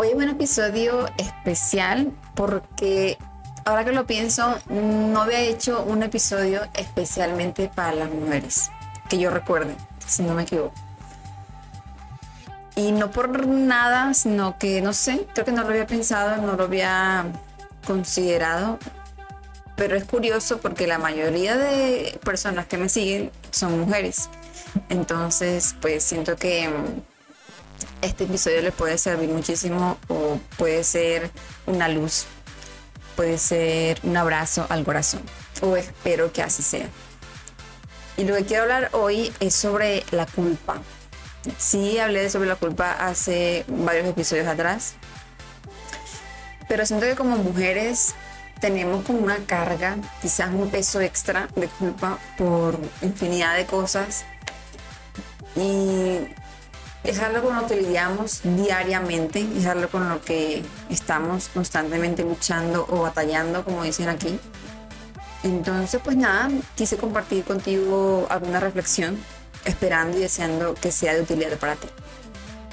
Hoy es un episodio especial porque ahora que lo pienso, no había hecho un episodio especialmente para las mujeres, que yo recuerde, si no me equivoco. Y no por nada, sino que no sé, creo que no lo había pensado, no lo había considerado. Pero es curioso porque la mayoría de personas que me siguen son mujeres. Entonces, pues siento que este episodio les puede servir muchísimo o puede ser una luz, puede ser un abrazo al corazón. O espero que así sea. Y lo que quiero hablar hoy es sobre la culpa. Sí, hablé sobre la culpa hace varios episodios atrás, pero siento que como mujeres tenemos como una carga, quizás un peso extra de culpa por infinidad de cosas y es algo con lo que lidiamos diariamente, es algo con lo que estamos constantemente luchando o batallando, como dicen aquí. Entonces, pues nada, quise compartir contigo alguna reflexión esperando y deseando que sea de utilidad para ti.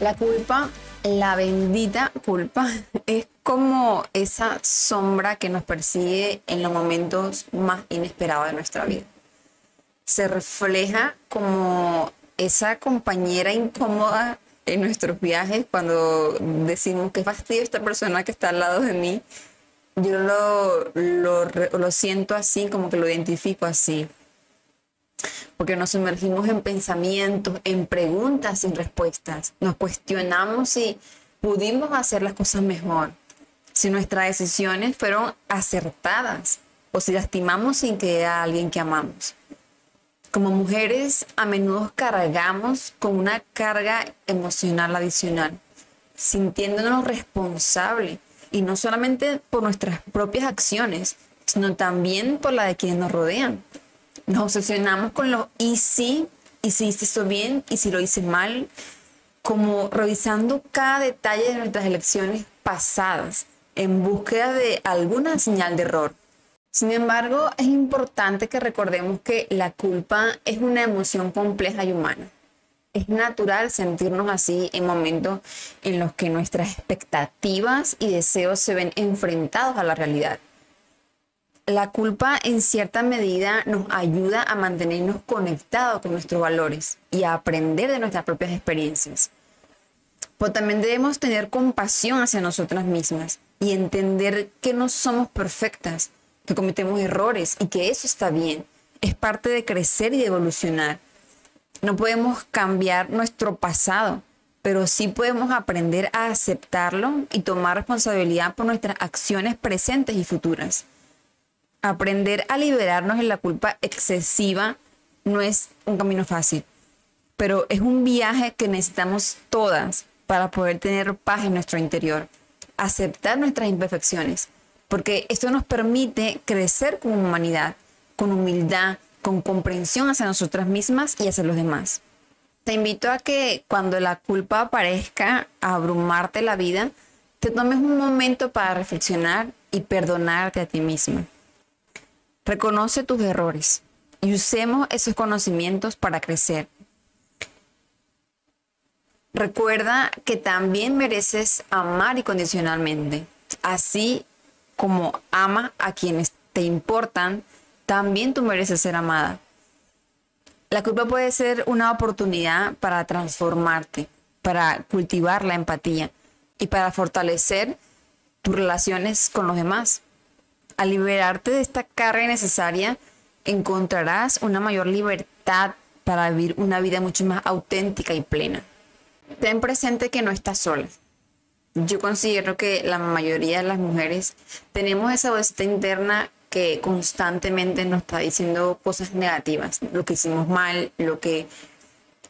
La culpa, la bendita culpa, es como esa sombra que nos persigue en los momentos más inesperados de nuestra vida. Se refleja como esa compañera incómoda en nuestros viajes cuando decimos que fastidio esta persona que está al lado de mí. Yo lo, lo, lo siento así, como que lo identifico así porque nos sumergimos en pensamientos, en preguntas sin respuestas. Nos cuestionamos si pudimos hacer las cosas mejor, si nuestras decisiones fueron acertadas o si lastimamos sin que a alguien que amamos. Como mujeres a menudo cargamos con una carga emocional adicional, sintiéndonos responsables y no solamente por nuestras propias acciones, sino también por la de quienes nos rodean. Nos obsesionamos con lo y si, y si hice esto bien, y si lo hice mal, como revisando cada detalle de nuestras elecciones pasadas en búsqueda de alguna señal de error. Sin embargo, es importante que recordemos que la culpa es una emoción compleja y humana. Es natural sentirnos así en momentos en los que nuestras expectativas y deseos se ven enfrentados a la realidad la culpa en cierta medida nos ayuda a mantenernos conectados con nuestros valores y a aprender de nuestras propias experiencias. Pero también debemos tener compasión hacia nosotras mismas y entender que no somos perfectas, que cometemos errores y que eso está bien. Es parte de crecer y de evolucionar. No podemos cambiar nuestro pasado, pero sí podemos aprender a aceptarlo y tomar responsabilidad por nuestras acciones presentes y futuras aprender a liberarnos de la culpa excesiva no es un camino fácil, pero es un viaje que necesitamos todas para poder tener paz en nuestro interior, aceptar nuestras imperfecciones, porque esto nos permite crecer como humanidad, con humildad, con comprensión hacia nosotras mismas y hacia los demás. Te invito a que cuando la culpa aparezca a abrumarte la vida, te tomes un momento para reflexionar y perdonarte a ti misma. Reconoce tus errores y usemos esos conocimientos para crecer. Recuerda que también mereces amar incondicionalmente. Así como ama a quienes te importan, también tú mereces ser amada. La culpa puede ser una oportunidad para transformarte, para cultivar la empatía y para fortalecer tus relaciones con los demás. Al liberarte de esta carga necesaria, encontrarás una mayor libertad para vivir una vida mucho más auténtica y plena. Ten presente que no estás sola. Yo considero que la mayoría de las mujeres tenemos esa voz interna que constantemente nos está diciendo cosas negativas, lo que hicimos mal, lo que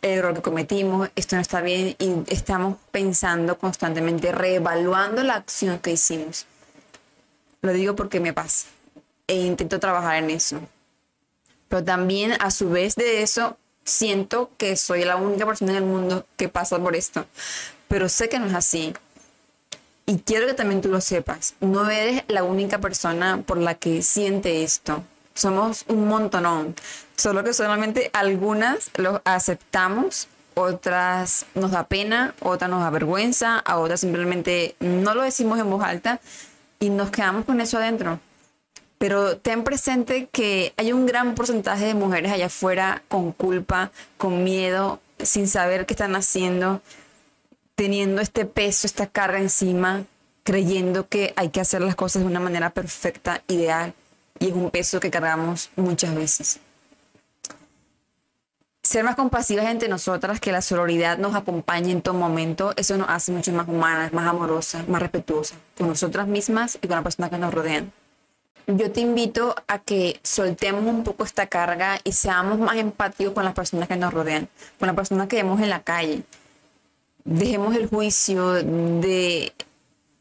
el error que cometimos, esto no está bien y estamos pensando constantemente, reevaluando la acción que hicimos. Lo digo porque me pasa e intento trabajar en eso. Pero también a su vez de eso siento que soy la única persona en el mundo que pasa por esto. Pero sé que no es así. Y quiero que también tú lo sepas. No eres la única persona por la que siente esto. Somos un montonón. Solo que solamente algunas lo aceptamos, otras nos da pena, otras nos da vergüenza, a otras simplemente no lo decimos en voz alta y nos quedamos con eso adentro. Pero ten presente que hay un gran porcentaje de mujeres allá afuera con culpa, con miedo, sin saber qué están haciendo, teniendo este peso, esta carga encima, creyendo que hay que hacer las cosas de una manera perfecta, ideal, y es un peso que cargamos muchas veces. Ser más compasivas entre nosotras, que la sororidad nos acompañe en todo momento, eso nos hace mucho más humanas, más amorosas, más respetuosas con nosotras mismas y con las personas que nos rodean. Yo te invito a que soltemos un poco esta carga y seamos más empáticos con las personas que nos rodean, con las personas que vemos en la calle, dejemos el juicio, de,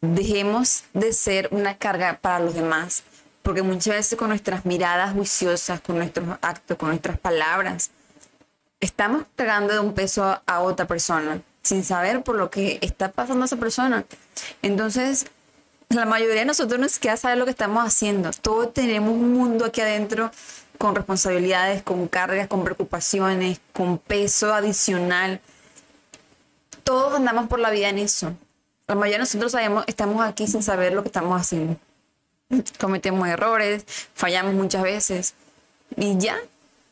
dejemos de ser una carga para los demás, porque muchas veces con nuestras miradas juiciosas, con nuestros actos, con nuestras palabras, estamos tragando un peso a otra persona sin saber por lo que está pasando esa persona. Entonces, la mayoría de nosotros no siquiera sabe lo que estamos haciendo. Todos tenemos un mundo aquí adentro con responsabilidades, con cargas, con preocupaciones, con peso adicional todos andamos por la vida en eso. La mayoría de nosotros sabemos, estamos aquí sin saber lo que estamos haciendo. Cometemos errores, fallamos muchas veces y ya.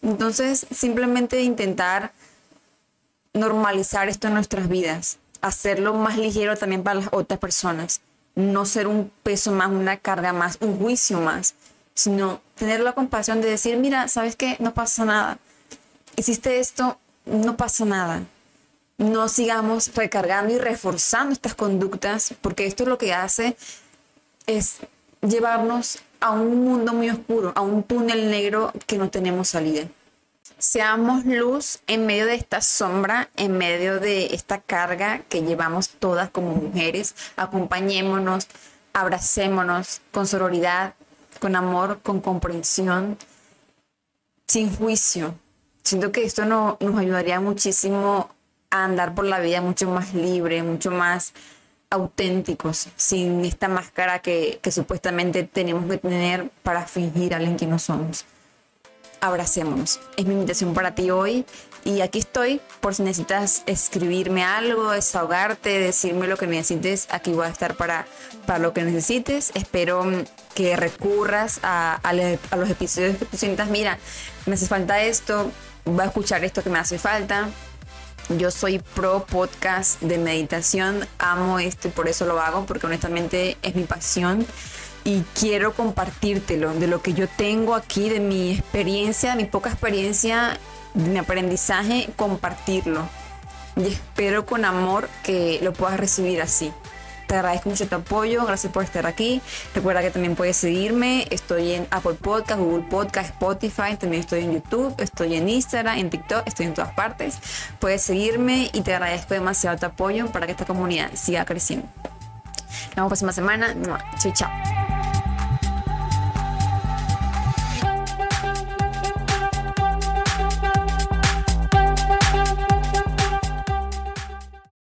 Entonces, simplemente intentar normalizar esto en nuestras vidas, hacerlo más ligero también para las otras personas, no ser un peso más, una carga más, un juicio más, sino tener la compasión de decir, mira, ¿sabes qué? No pasa nada. Hiciste esto, no pasa nada no sigamos recargando y reforzando estas conductas, porque esto lo que hace es llevarnos a un mundo muy oscuro, a un túnel negro que no tenemos salida. Seamos luz en medio de esta sombra, en medio de esta carga que llevamos todas como mujeres. Acompañémonos, abracémonos con sororidad, con amor, con comprensión, sin juicio. Siento que esto no, nos ayudaría muchísimo andar por la vida mucho más libre, mucho más auténticos, sin esta máscara que, que supuestamente tenemos que tener para fingir a alguien que no somos. Abracémonos. Es mi invitación para ti hoy y aquí estoy por si necesitas escribirme algo, desahogarte, decirme lo que necesites. Aquí voy a estar para, para lo que necesites. Espero que recurras a, a, a los episodios que tú sientas, mira, me hace falta esto, voy a escuchar esto que me hace falta yo soy pro podcast de meditación, amo esto y por eso lo hago, porque honestamente es mi pasión y quiero compartírtelo de lo que yo tengo aquí, de mi experiencia, de mi poca experiencia, de mi aprendizaje, compartirlo. Y espero con amor que lo puedas recibir así. Te agradezco mucho tu apoyo, gracias por estar aquí. Recuerda que también puedes seguirme, estoy en Apple Podcast, Google Podcast, Spotify, también estoy en YouTube, estoy en Instagram, en TikTok, estoy en todas partes. Puedes seguirme y te agradezco demasiado tu apoyo para que esta comunidad siga creciendo. Nos vemos la próxima semana. Chao, chao.